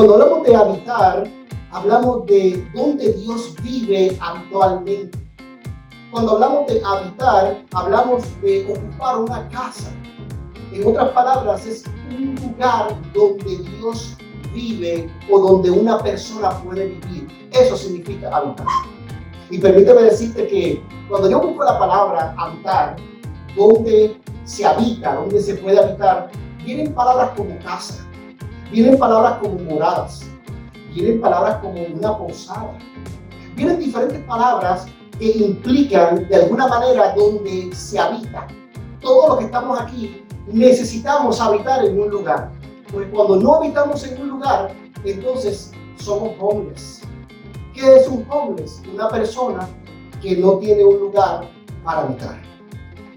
Cuando hablamos de habitar, hablamos de dónde Dios vive actualmente. Cuando hablamos de habitar, hablamos de ocupar una casa. En otras palabras, es un lugar donde Dios vive o donde una persona puede vivir. Eso significa habitar. Y permíteme decirte que cuando yo busco la palabra habitar, donde se habita, donde se puede habitar, vienen palabras como casa, vienen palabras como moradas, vienen palabras como una posada, vienen diferentes palabras que implican de alguna manera donde se habita. Todos los que estamos aquí necesitamos habitar en un lugar. Porque cuando no habitamos en un lugar, entonces somos homeless. ¿Qué es un homeless? Una persona que no tiene un lugar para habitar.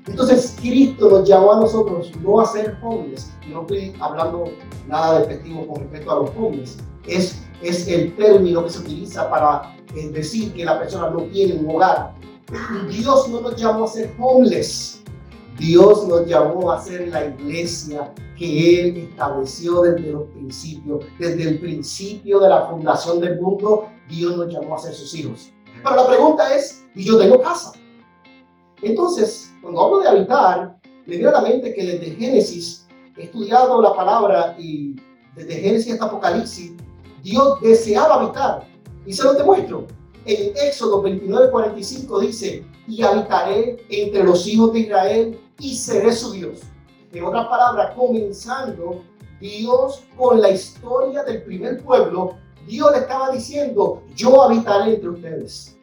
Entonces Cristo nos llamó a nosotros no a ser homeless. No estoy hablando nada despectivo con respecto a los homeless. Es, es el término que se utiliza para eh, decir que la persona no tiene un hogar. Dios no nos llamó a ser homeless. Dios nos llamó a ser la iglesia que Él estableció desde los principios. Desde el principio de la fundación del mundo, Dios nos llamó a ser sus hijos. Pero la pregunta es, ¿y yo tengo casa? Entonces, cuando hablo de habitar, me viene a la mente que desde Génesis he estudiado la palabra y desde Génesis hasta Apocalipsis, Dios deseaba habitar. Y se lo demuestro. En Éxodo 29, 45 dice, y habitaré entre los hijos de Israel y seré su Dios. En otras palabras, comenzando Dios con la historia del primer pueblo, Dios le estaba diciendo, yo habitaré entre ustedes.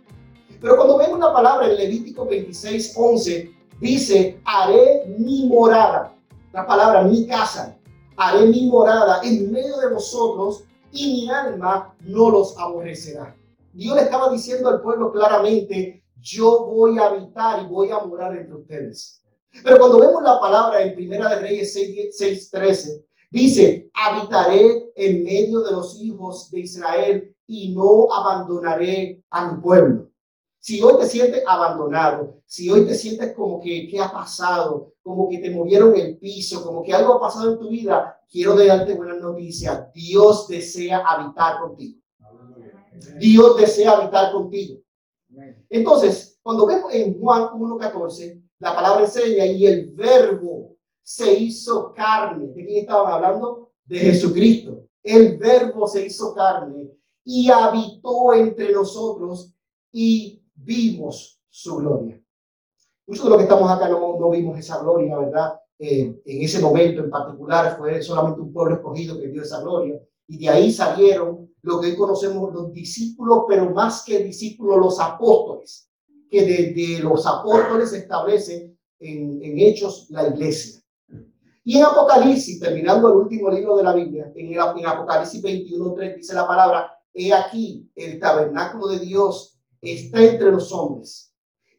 Pero cuando vemos la palabra en Levítico 26, 11, Dice, haré mi morada. La palabra, mi casa. Haré mi morada en medio de vosotros y mi alma no los aborrecerá. Dios le estaba diciendo al pueblo claramente, yo voy a habitar y voy a morar entre ustedes. Pero cuando vemos la palabra en Primera de Reyes 6, 13, dice, habitaré en medio de los hijos de Israel y no abandonaré a mi pueblo. Si hoy te sientes abandonado, si hoy te sientes como que, ¿qué ha pasado? Como que te movieron el piso, como que algo ha pasado en tu vida, quiero darte buenas noticias. Dios desea habitar contigo. Dios desea habitar contigo. Entonces, cuando vemos en Juan 1.14, la palabra enseña y el verbo se hizo carne. ¿De quién estaban hablando? De Jesucristo. El verbo se hizo carne y habitó entre nosotros y vimos su gloria. Muchos de los que estamos acá no, no vimos esa gloria, ¿verdad? Eh, en ese momento en particular fue solamente un pueblo escogido que vio esa gloria. Y de ahí salieron lo que hoy conocemos los discípulos, pero más que discípulos, los apóstoles, que desde los apóstoles se establece en, en Hechos la iglesia. Y en Apocalipsis, terminando el último libro de la Biblia, en, en Apocalipsis 21.3 dice la palabra, he aquí el tabernáculo de Dios está entre los hombres,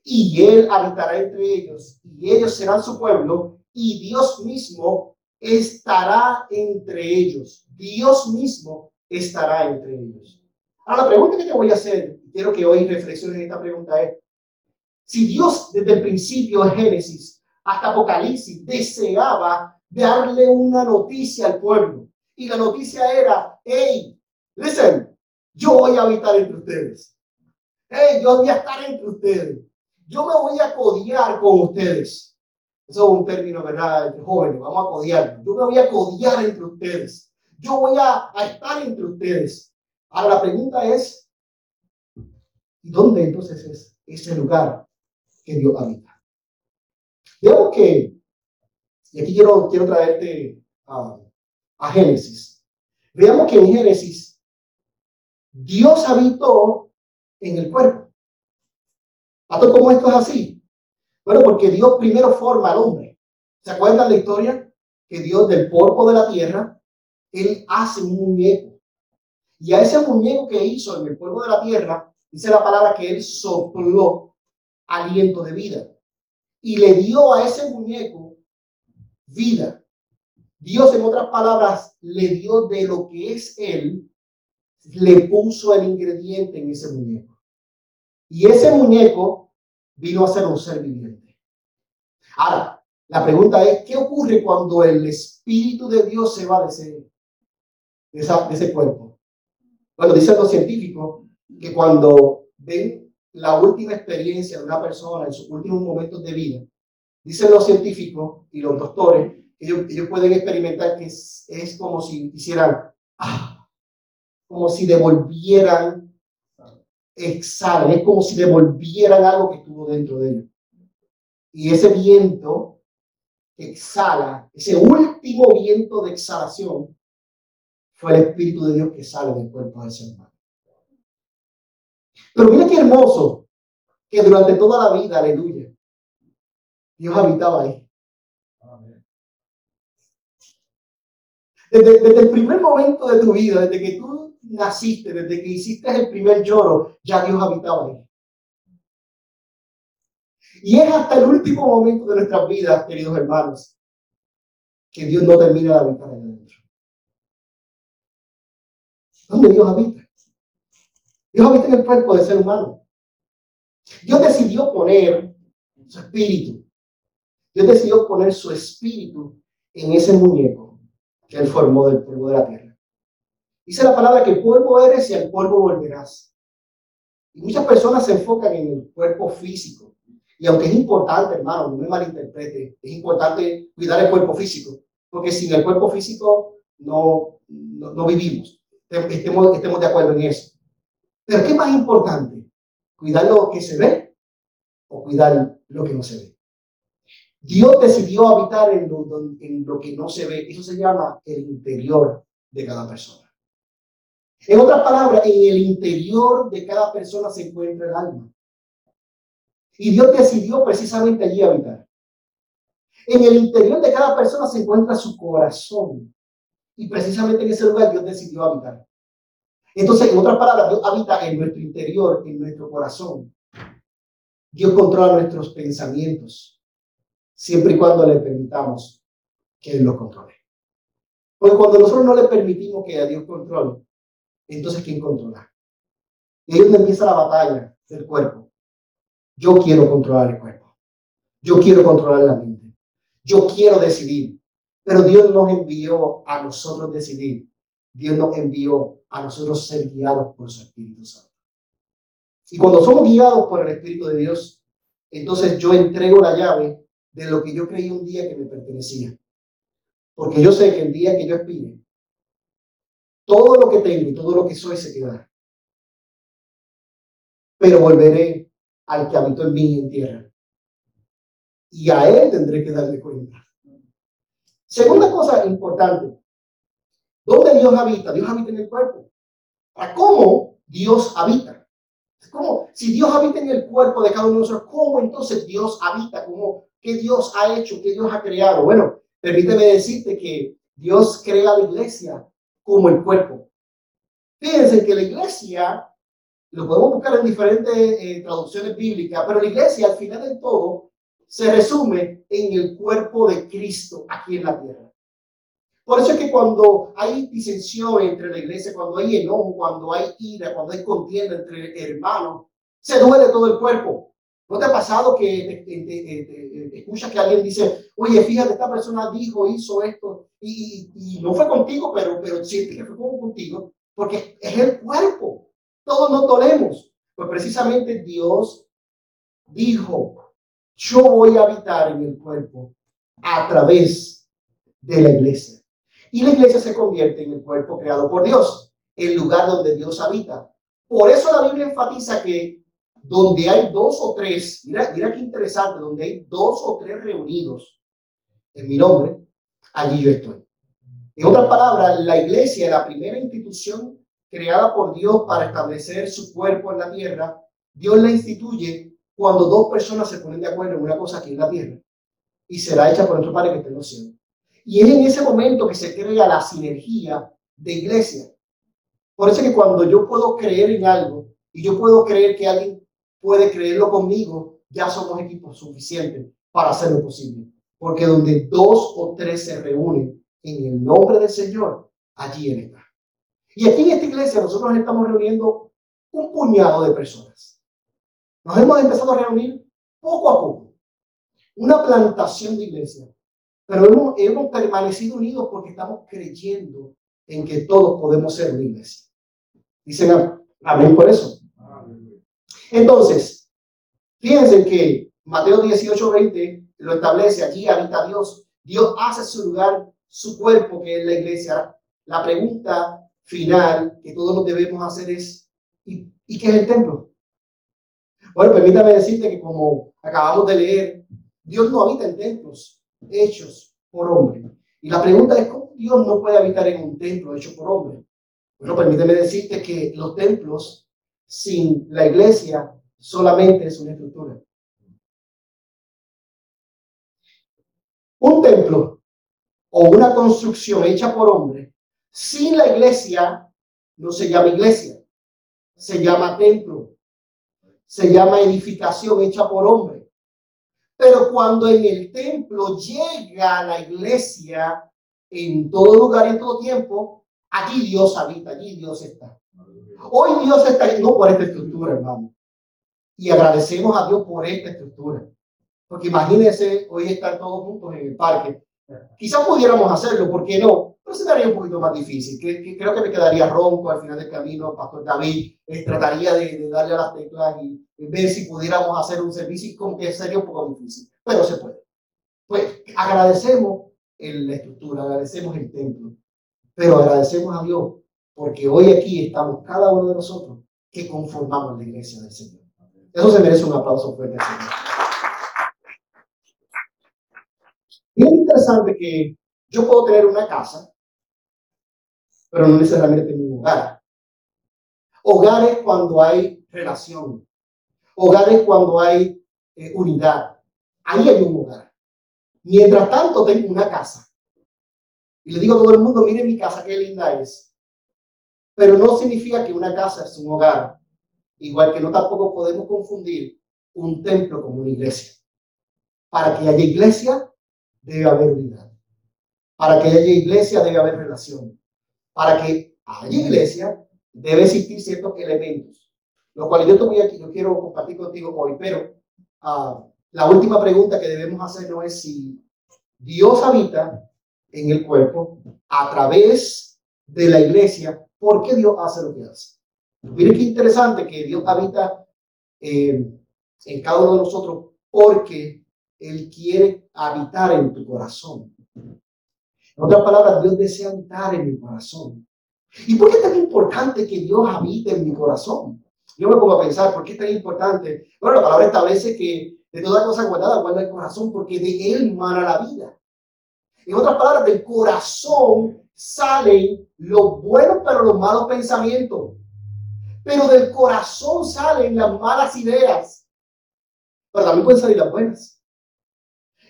y él habitará entre ellos, y ellos serán su pueblo, y Dios mismo estará entre ellos. Dios mismo estará entre ellos. Ahora, la pregunta que te voy a hacer, quiero que hoy reflexiones en esta pregunta es, si Dios desde el principio de Génesis hasta Apocalipsis deseaba darle una noticia al pueblo, y la noticia era, hey, listen, yo voy a habitar entre ustedes hey, yo voy a estar entre ustedes. Yo me voy a codiar con ustedes. Eso es un término, ¿verdad? Jóvenes, vamos a codiar. Yo me voy a codiar entre ustedes. Yo voy a, estar entre ustedes. Ahora la pregunta es, ¿dónde entonces es ese lugar que Dios habita? Veamos que, y aquí quiero, quiero traerte a, a Génesis. Veamos que en Génesis Dios habitó en el cuerpo. ¿Hasta cómo esto es así? Bueno, porque Dios primero forma al hombre. ¿Se acuerdan la historia? Que Dios del polvo de la tierra, Él hace un muñeco. Y a ese muñeco que hizo en el polvo de la tierra, dice la palabra que Él sopló aliento de vida. Y le dio a ese muñeco vida. Dios, en otras palabras, le dio de lo que es Él, le puso el ingrediente en ese muñeco. Y ese muñeco vino a ser un ser viviente. Ahora, la pregunta es, ¿qué ocurre cuando el Espíritu de Dios se va de ese, de ese cuerpo? Bueno, dicen los científicos que cuando ven la última experiencia de una persona en sus últimos momentos de vida, dicen los científicos y los doctores, ellos, ellos pueden experimentar que es, es como si hicieran, ah, como si devolvieran, exhalan, es como si devolvieran algo que estuvo dentro de ellos. Y ese viento exhala, ese último viento de exhalación, fue el Espíritu de Dios que sale del cuerpo del ser humano. Pero mira qué hermoso que durante toda la vida, aleluya, Dios habitaba ahí. Desde, desde, el primer momento de tu vida, desde que tú naciste, desde que hiciste el primer lloro, ya Dios habitaba ahí. Y es hasta el último momento de nuestras vidas, queridos hermanos, que Dios no termina de habitar ahí adentro. ¿Dónde Dios habita? Dios habita en el cuerpo del ser humano. Dios decidió poner su espíritu. Dios decidió poner su espíritu en ese muñeco que él formó del polvo de la tierra. Dice la palabra que polvo eres y al polvo volverás. Y muchas personas se enfocan en el cuerpo físico. Y aunque es importante, hermano, no me malinterprete, es importante cuidar el cuerpo físico, porque sin el cuerpo físico no, no, vivimos. Estemos, estemos de acuerdo en eso. Pero ¿qué más importante? ¿Cuidar lo que se ve o cuidar lo que no se ve? Dios decidió habitar en lo, en lo que no se ve. Eso se llama el interior de cada persona. En otras palabras, en el interior de cada persona se encuentra el alma. Y Dios decidió precisamente allí habitar. En el interior de cada persona se encuentra su corazón. Y precisamente en ese lugar Dios decidió habitar. Entonces, en otras palabras, Dios habita en nuestro interior, en nuestro corazón. Dios controla nuestros pensamientos, siempre y cuando le permitamos que Él los controle. Porque cuando nosotros no le permitimos que a Dios controle, entonces ¿quién controla? Y ahí es donde empieza la batalla del cuerpo. Yo quiero controlar el cuerpo. Yo quiero controlar la mente. Yo quiero decidir. Pero Dios nos envió a nosotros decidir. Dios nos envió a nosotros ser guiados por su Espíritu Santo. Y cuando somos guiados por el Espíritu de Dios, entonces yo entrego la llave de lo que yo creí un día que me pertenecía. Porque yo sé que el día que yo expire, todo lo que tengo y todo lo que soy se quedará. Pero volveré al que habitó en mí en tierra. Y a él tendré que darle cuenta. Segunda cosa importante. ¿Dónde Dios habita? Dios habita en el cuerpo. ¿Para cómo Dios habita? ¿Cómo? Si Dios habita en el cuerpo de cada uno de nosotros, ¿cómo entonces Dios habita? ¿Cómo? ¿Qué Dios ha hecho? ¿Qué Dios ha creado? Bueno, permíteme decirte que Dios crea la iglesia como el cuerpo. Fíjense que la iglesia lo podemos buscar en diferentes eh, traducciones bíblicas, pero la iglesia al final de todo se resume en el cuerpo de Cristo aquí en la tierra. Por eso es que cuando hay disensión entre la iglesia, cuando hay enojo, cuando hay ira, cuando hay contienda entre hermanos, se duele todo el cuerpo. ¿No te ha pasado que te, escuchas que alguien dice, oye, fíjate, esta persona dijo, hizo esto, y, y, no fue contigo, pero, pero siente que fue contigo, porque es el cuerpo todos nos dolemos. Pues precisamente Dios dijo, yo voy a habitar en el cuerpo a través de la iglesia. Y la iglesia se convierte en el cuerpo creado por Dios, el lugar donde Dios habita. Por eso la Biblia enfatiza que donde hay dos o tres, mira, mira qué interesante, donde hay dos o tres reunidos en mi nombre, allí yo estoy. En otras palabras, la iglesia, la primera institución creada por Dios para establecer su cuerpo en la tierra, Dios la instituye cuando dos personas se ponen de acuerdo en una cosa aquí en la tierra y será hecha por nuestro Padre que está en los cielos. Y es en ese momento que se crea la sinergia de iglesia. Por eso es que cuando yo puedo creer en algo y yo puedo creer que alguien puede creerlo conmigo, ya somos equipos suficientes para hacerlo posible. Porque donde dos o tres se reúnen en el nombre del Señor, allí Él está. Y aquí en esta iglesia nosotros estamos reuniendo un puñado de personas. Nos hemos empezado a reunir poco a poco. Una plantación de iglesia. Pero hemos, hemos permanecido unidos porque estamos creyendo en que todos podemos ser una iglesia. Dicen amén por eso. Entonces, fíjense que Mateo 18, 20 lo establece, allí habita Dios. Dios hace su lugar, su cuerpo, que es la iglesia. La pregunta final que todos nos debemos hacer es, ¿y, ¿y qué es el templo? Bueno, permítame decirte que como acabamos de leer, Dios no habita en templos hechos por hombre. Y la pregunta es, ¿cómo Dios no puede habitar en un templo hecho por hombre? Bueno, permíteme decirte que los templos sin la iglesia solamente es una estructura. Un templo o una construcción hecha por hombre sin la iglesia no se llama iglesia, se llama templo, se llama edificación hecha por hombre. Pero cuando en el templo llega la iglesia en todo lugar y en todo tiempo, allí Dios habita, allí Dios está. Hoy Dios está no por esta estructura, hermano. Y agradecemos a Dios por esta estructura. Porque imagínense hoy estar todos juntos en el parque. Quizás pudiéramos hacerlo, ¿por qué no? Pero sería un poquito más difícil. creo que me quedaría ronco al final del camino. Pastor David eh, trataría de, darle a las teclas y, ver si pudiéramos hacer un servicio, como que sería un poco difícil. Pero se puede. Pues agradecemos la estructura, agradecemos el templo, pero agradecemos a Dios porque hoy aquí estamos cada uno de nosotros que conformamos la iglesia del Señor. Eso se merece un aplauso fuerte Señor. Y es interesante que yo puedo tener una casa, pero no necesariamente tengo un hogar. Hogar es cuando hay relación. Hogar es cuando hay eh, unidad. Ahí hay un hogar. Mientras tanto, tengo una casa. Y le digo a todo el mundo, mire mi casa, qué linda es. Pero no significa que una casa es un hogar, igual que no tampoco podemos confundir un templo con una iglesia. Para que haya iglesia, debe haber unidad. Para que haya iglesia, debe haber relación. Para que haya iglesia, debe existir ciertos elementos, lo cual yo, te voy aquí, yo quiero compartir contigo hoy, pero uh, la última pregunta que debemos hacer no es si Dios habita en el cuerpo a través de la iglesia ¿Por qué Dios hace lo que hace? Miren qué interesante que Dios habita eh, en cada uno de nosotros porque Él quiere habitar en tu corazón. En otras palabras, Dios desea habitar en mi corazón. ¿Y por qué es tan importante que Dios habite en mi corazón? Yo me pongo a pensar, ¿por qué es tan importante? Bueno, la palabra establece que de toda cosa guardada guarda el corazón porque de él mana la vida. En otras palabras, del corazón salen los buenos, pero los malos pensamientos. Pero del corazón salen las malas ideas. Pero también pueden salir las buenas.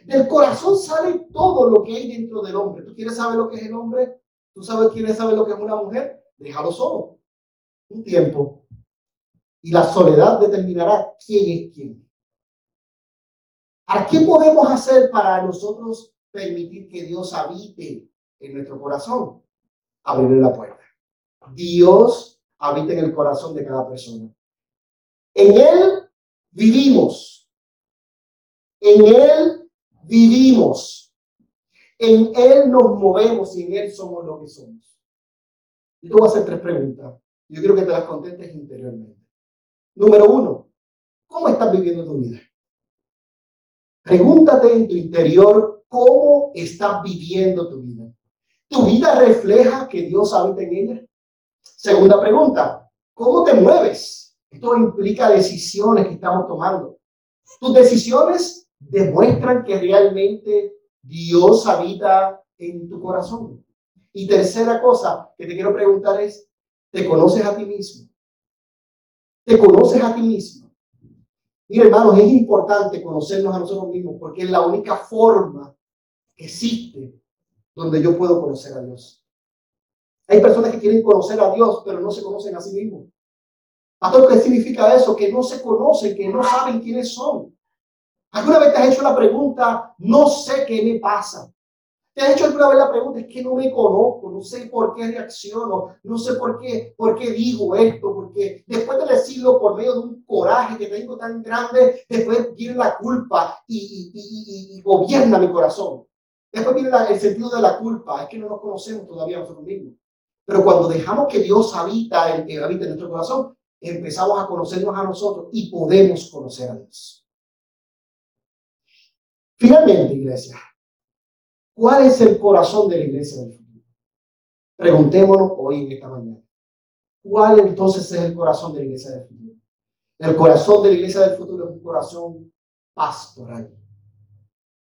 Del corazón sale todo lo que hay dentro del hombre. ¿Tú quieres saber lo que es el hombre? ¿Tú sabes quién sabe lo que es una mujer? Déjalo solo. Un tiempo. Y la soledad determinará quién es quién. ¿A qué podemos hacer para nosotros permitir que Dios habite en nuestro corazón, abrirle la puerta. Dios habita en el corazón de cada persona. En Él vivimos. En Él vivimos. En Él nos movemos y en Él somos lo que somos. Y tú vas a hacer tres preguntas. Yo quiero que te las contestes interiormente. Número uno, ¿cómo estás viviendo tu vida? Pregúntate en tu interior cómo estás viviendo tu vida. ¿Tu vida refleja que Dios habita en ella? Segunda pregunta, ¿cómo te mueves? Esto implica decisiones que estamos tomando. Tus decisiones demuestran que realmente Dios habita en tu corazón. Y tercera cosa que te quiero preguntar es, ¿te conoces a ti mismo? ¿Te conoces a ti mismo? Mira, hermanos, es importante conocernos a nosotros mismos porque es la única forma existe donde yo puedo conocer a Dios. Hay personas que quieren conocer a Dios, pero no se conocen a sí mismos. Pastor, ¿qué significa eso? Que no se conocen, que no saben quiénes son. ¿Alguna vez te has hecho la pregunta, no sé qué me pasa? ¿Te has hecho alguna vez la pregunta, es que no me conozco, no sé por qué reacciono, no sé por qué, por qué digo esto, porque después de decirlo por medio de un coraje que tengo tan grande, después viene la culpa y, gobierna mi corazón. Después viene el sentido de la culpa, es que no nos conocemos todavía nosotros mismos. Pero cuando dejamos que Dios habita, el que habita en nuestro corazón, empezamos a conocernos a nosotros y podemos conocer a Dios. Finalmente, iglesia, ¿cuál es el corazón de la iglesia del futuro? Preguntémonos hoy en esta mañana. ¿Cuál entonces es el corazón de la iglesia del futuro? El corazón de la iglesia del futuro es un corazón pastoral.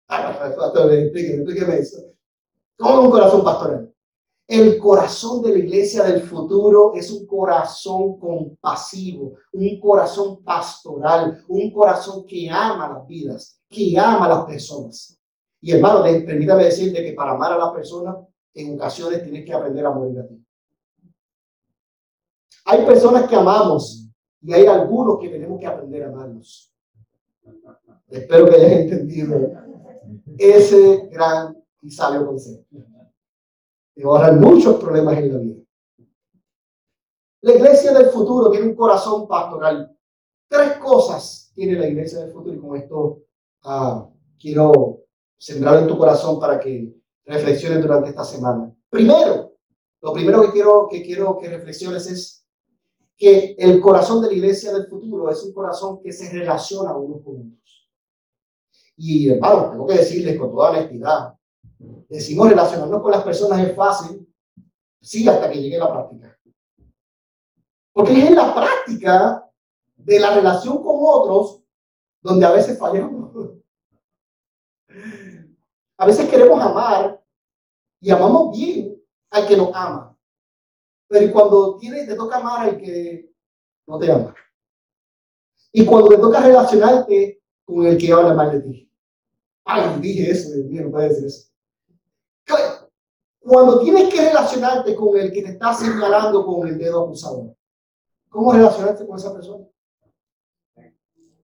Explíqueme, eso. ¿Cómo un corazón pastoral? El corazón de la iglesia del futuro es un corazón compasivo, un corazón pastoral, un corazón que ama las vidas, que ama a las personas. Y hermano, permítame decirte que para amar a las personas, en ocasiones tienes que aprender a morir a ti. Hay personas que amamos y hay algunos que tenemos que aprender a amarnos. Espero que hayas entendido ese gran y sabio consejo te ahorrar muchos problemas en la vida. La iglesia del futuro tiene un corazón pastoral. Tres cosas tiene la iglesia del futuro y con esto ah, quiero sembrar en tu corazón para que reflexiones durante esta semana. Primero, lo primero que quiero que, quiero que reflexiones es que el corazón de la iglesia del futuro es un corazón que se relaciona unos con otros. Y hermano, tengo que decirles con toda honestidad, decimos relacionarnos con las personas es fácil, sí, hasta que llegue la práctica. Porque es en la práctica de la relación con otros donde a veces fallamos. A veces queremos amar y amamos bien al que nos ama. Pero cuando tienes, te toca amar al que no te ama. Y cuando te toca relacionarte con el que habla mal de ti. Ay, dije eso, Dios mío, no puede decir eso. Cuando tienes que relacionarte con el que te está señalando con el dedo acusador, ¿cómo relacionarte con esa persona?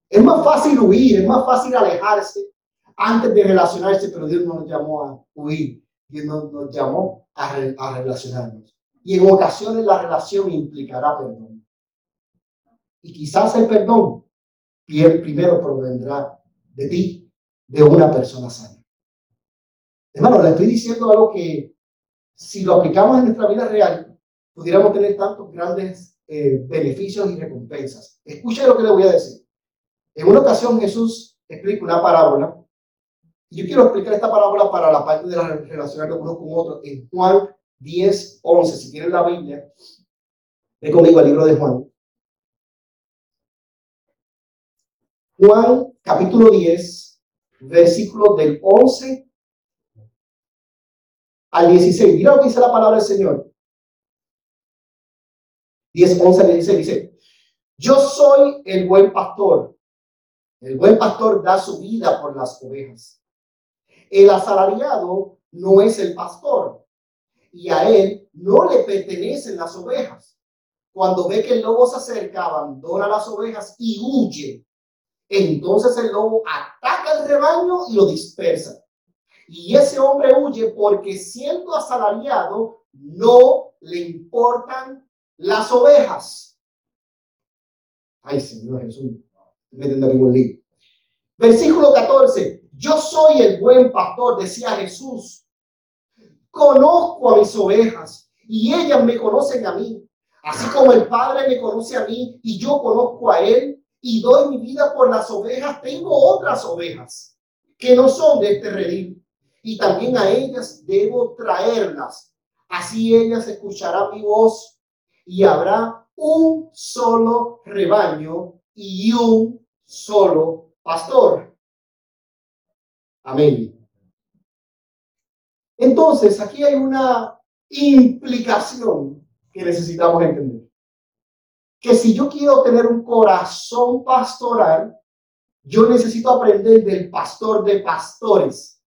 Es más fácil huir, es más fácil alejarse antes de relacionarse, pero Dios no nos llamó a huir, Dios nos, llamó a, a relacionarnos. Y en ocasiones la relación implicará perdón. Y quizás el perdón primero provendrá de ti, de una persona sana. Hermano, le estoy diciendo algo que si lo aplicamos en nuestra vida real, pudiéramos tener tantos grandes eh, beneficios y recompensas. Escuche lo que le voy a decir. En una ocasión Jesús explica una parábola. Yo quiero explicar esta parábola para la parte de la relacionar de unos con otros en Juan 10, 11. Si tienen la Biblia, ve conmigo al libro de Juan. Juan capítulo 10, versículos del 11 al 16. Mira lo que dice la palabra del Señor. 10, 11 al 16 dice, yo soy el buen pastor. El buen pastor da su vida por las ovejas. El asalariado no es el pastor y a él no le pertenecen las ovejas. Cuando ve que el lobo se acerca, abandona las ovejas y huye. Entonces el lobo ataca el rebaño y lo dispersa. Y ese hombre huye porque siendo asalariado no le importan las ovejas. Ay, Señor Jesús, aquí un libro. Versículo 14. Yo soy el buen pastor, decía Jesús. Conozco a mis ovejas y ellas me conocen a mí. Así como el Padre me conoce a mí y yo conozco a Él y doy mi vida por las ovejas, tengo otras ovejas que no son de este redil y también a ellas debo traerlas. Así ellas escucharán mi voz y habrá un solo rebaño y un solo pastor. Amén. Entonces, aquí hay una implicación que necesitamos entender. Que si yo quiero tener un corazón pastoral, yo necesito aprender del pastor de pastores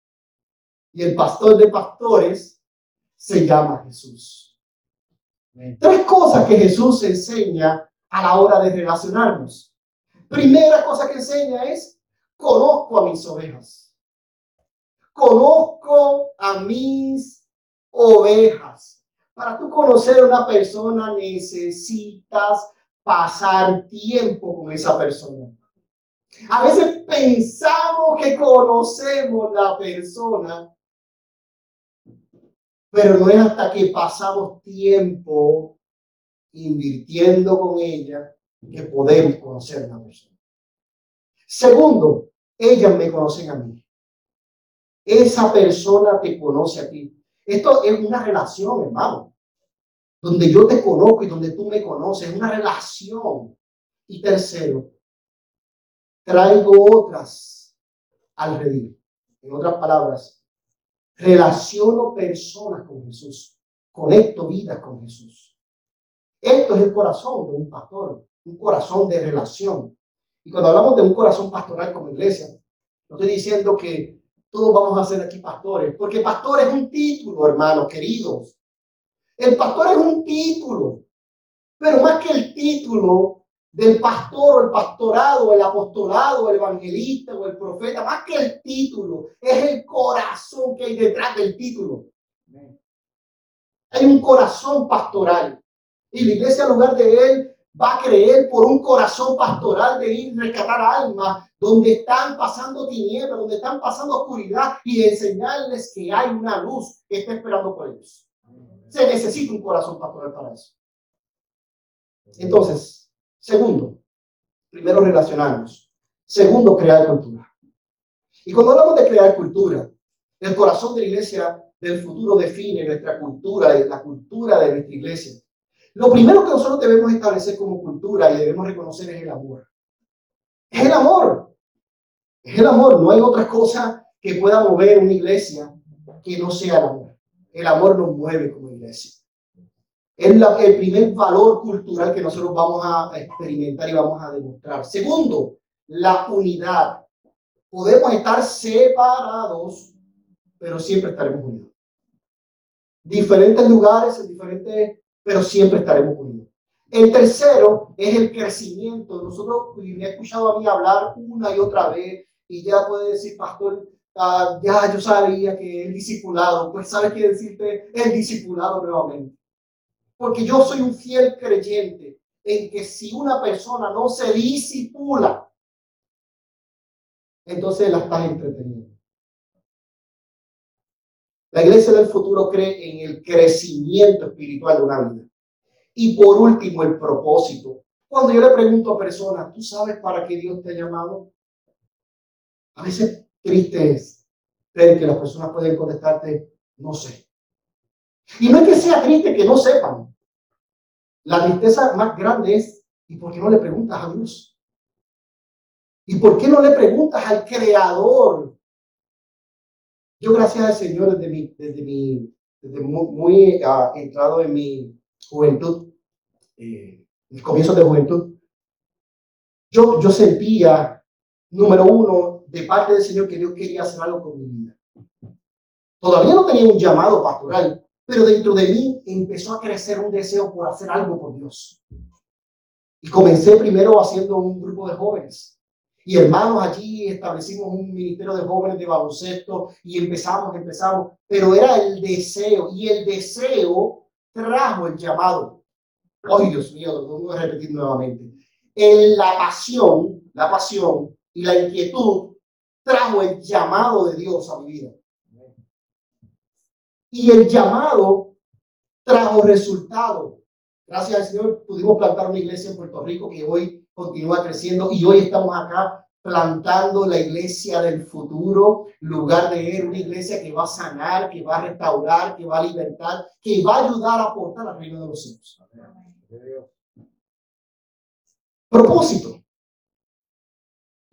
y el pastor de pastores se llama Jesús. Tres cosas que Jesús enseña a la hora de relacionarnos. Primera cosa que enseña es, conozco a mis ovejas. Conozco a mis ovejas. Para tú conocer a una persona necesitas pasar tiempo con esa persona. A veces pensamos que conocemos la persona Pero no es hasta que pasamos tiempo invirtiendo con ella que podemos conocer la persona. Segundo, ellas me conocen a mí. Esa persona te conoce a ti. Esto es una relación, hermano, donde yo te conozco y donde tú me conoces. Es una relación. Y tercero, traigo otras al redil. En otras palabras, relaciono personas con Jesús, conecto vidas con Jesús. Esto es el corazón de un pastor, un corazón de relación. Y cuando hablamos de un corazón pastoral como iglesia, no estoy diciendo que todos vamos a ser aquí pastores, porque pastor es un título, hermanos queridos. El pastor es un título, pero más que el título del pastor o el pastorado, el apostolado, el evangelista o el profeta, más que el título, es el corazón que hay detrás del título. Hay un corazón pastoral. Y la iglesia, en lugar de él, va a creer por un corazón pastoral de ir a rescatar almas donde están pasando tinieblas, donde están pasando oscuridad y enseñarles que hay una luz que está esperando por ellos. Se necesita un corazón pastoral para eso. Entonces, segundo, primero relacionarnos. Segundo, crear cultura. Y cuando hablamos de crear cultura, el corazón de la iglesia del futuro define nuestra cultura, la cultura de nuestra iglesia. Lo primero que nosotros debemos establecer como cultura y debemos reconocer es el amor. Es el amor. Es el amor. No hay otra cosa que pueda mover una iglesia que no sea el amor. El amor nos mueve como iglesia. Es el primer valor cultural que nosotros vamos a experimentar y vamos a demostrar. Segundo, la unidad. Podemos estar separados, pero siempre estaremos unidos. Diferentes lugares, diferentes pero siempre estaremos unidos. El tercero es el crecimiento. Nosotros, me he escuchado a mí hablar una y otra vez y ya puede decir, pastor, ah, ya yo sabía que el discipulado, pues sabes qué decirte el discipulado nuevamente. Porque yo soy un fiel creyente en que si una persona no se disipula, entonces la estás entreteniendo. La iglesia del futuro cree en el crecimiento espiritual de una vida. Y por último, el propósito. Cuando yo le pregunto a personas, ¿tú sabes para qué Dios te ha llamado? A veces triste es ver que las personas pueden contestarte, no sé. Y no es que sea triste que no sepan. La tristeza más grande es, ¿y por qué no le preguntas a Dios? ¿Y por qué no le preguntas al Creador yo, gracias al Señor, desde mi, desde mi, desde muy, ah, entrado en mi juventud, eh, comienzos de juventud, yo, yo sentía, número uno, de parte del Señor que Dios quería hacer algo con mi vida. Todavía no tenía un llamado pastoral, pero dentro de mí empezó a crecer un deseo por hacer algo por Dios. Y comencé primero haciendo un grupo de jóvenes. Y hermanos, allí establecimos un ministerio de jóvenes de baloncesto y empezamos, empezamos, pero era el deseo y el deseo trajo el llamado. Ay, Dios mío, lo voy a repetir nuevamente. En la pasión, la pasión y la inquietud trajo el llamado de Dios a mi vida. Y el llamado trajo resultado. Gracias al Señor pudimos plantar una iglesia en Puerto Rico que hoy continúa creciendo y hoy estamos acá plantando la iglesia del futuro, lugar de él, una iglesia que va a sanar, que va a restaurar, que va a libertar, que va a ayudar a aportar al reino de los cielos. Propósito.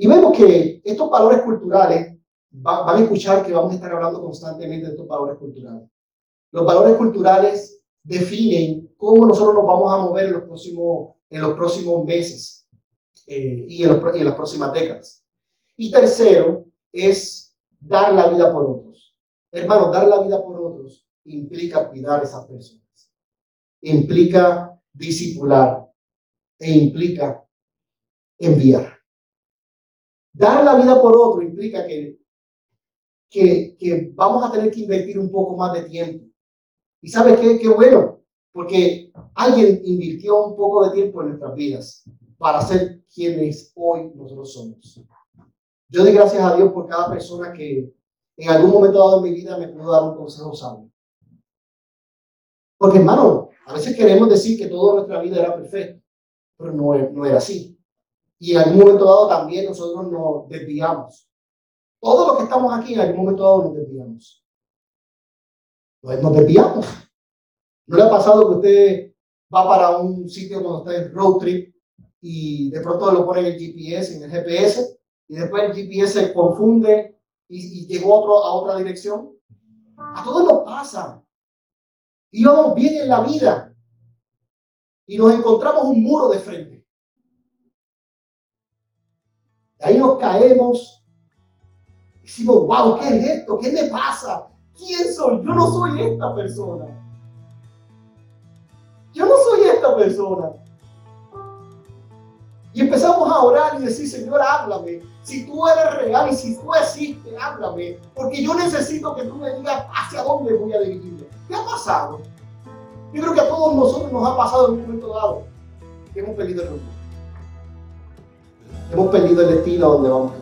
Y vemos que estos valores culturales, van a escuchar que vamos a estar hablando constantemente de estos valores culturales. Los valores culturales definen cómo nosotros nos vamos a mover en los próximos, en los próximos meses eh, y, en las próximas décadas. Y tercero es dar la vida por otros. Hermano, dar la vida por otros implica cuidar a esas personas, implica discipular e implica enviar. Dar la vida por otro implica que, que, que vamos a tener que invertir un poco más de tiempo. ¿Y sabe qué? Qué bueno, porque alguien invirtió un poco de tiempo en nuestras vidas para ser quienes hoy nosotros somos. Yo doy gracias a Dios por cada persona que en algún momento dado en mi vida me pudo dar un consejo sabio. Porque hermano, a veces queremos decir que toda nuestra vida era perfecta, pero no, no era así. Y en algún momento dado también nosotros nos desviamos. Todos los que estamos aquí en algún momento dado nos desviamos. Nos desviamos. ¿No le ha pasado que usted va para un sitio cuando está en road trip y de pronto lo pone en el GPS, en el GPS, y después el GPS se confunde y, llegó a, otro, a otra dirección? A todos nos pasa. Y vamos bien en la vida y nos encontramos un muro de frente. Ahí nos caemos. Decimos, wow, ¿qué es esto? ¿Qué me pasa? ¿Quién soy? Yo no soy esta persona. Yo no soy esta persona. Y empezamos a orar y decir, Señor, háblame. Si tú eres real y si tú existes, háblame. Porque yo necesito que tú me digas hacia dónde voy a dirigirme. ¿Qué ha pasado? Yo creo que a todos nosotros nos ha pasado en un momento dado que hemos perdido el rumbo. Hemos perdido el destino a donde vamos.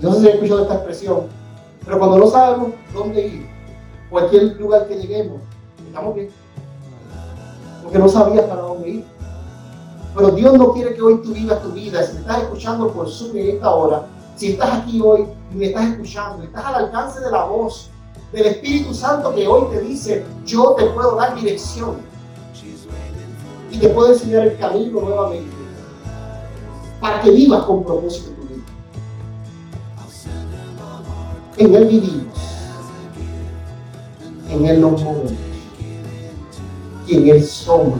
No sé si he escuchado esta expresión, pero cuando no sabemos dónde ir, cualquier lugar que lleguemos, estamos bien. Porque no sabías para dónde ir. Pero Dios no quiere que hoy tú vivas tu vida. Si me estás escuchando por Zoom en esta hora, si estás aquí hoy y me estás escuchando, estás al alcance de la voz del Espíritu Santo que hoy te dice, yo te puedo dar dirección y te puedo enseñar el camino nuevamente para que vivas con propósito tu vida. En Él vivimos, en Él nos movemos y en Él somos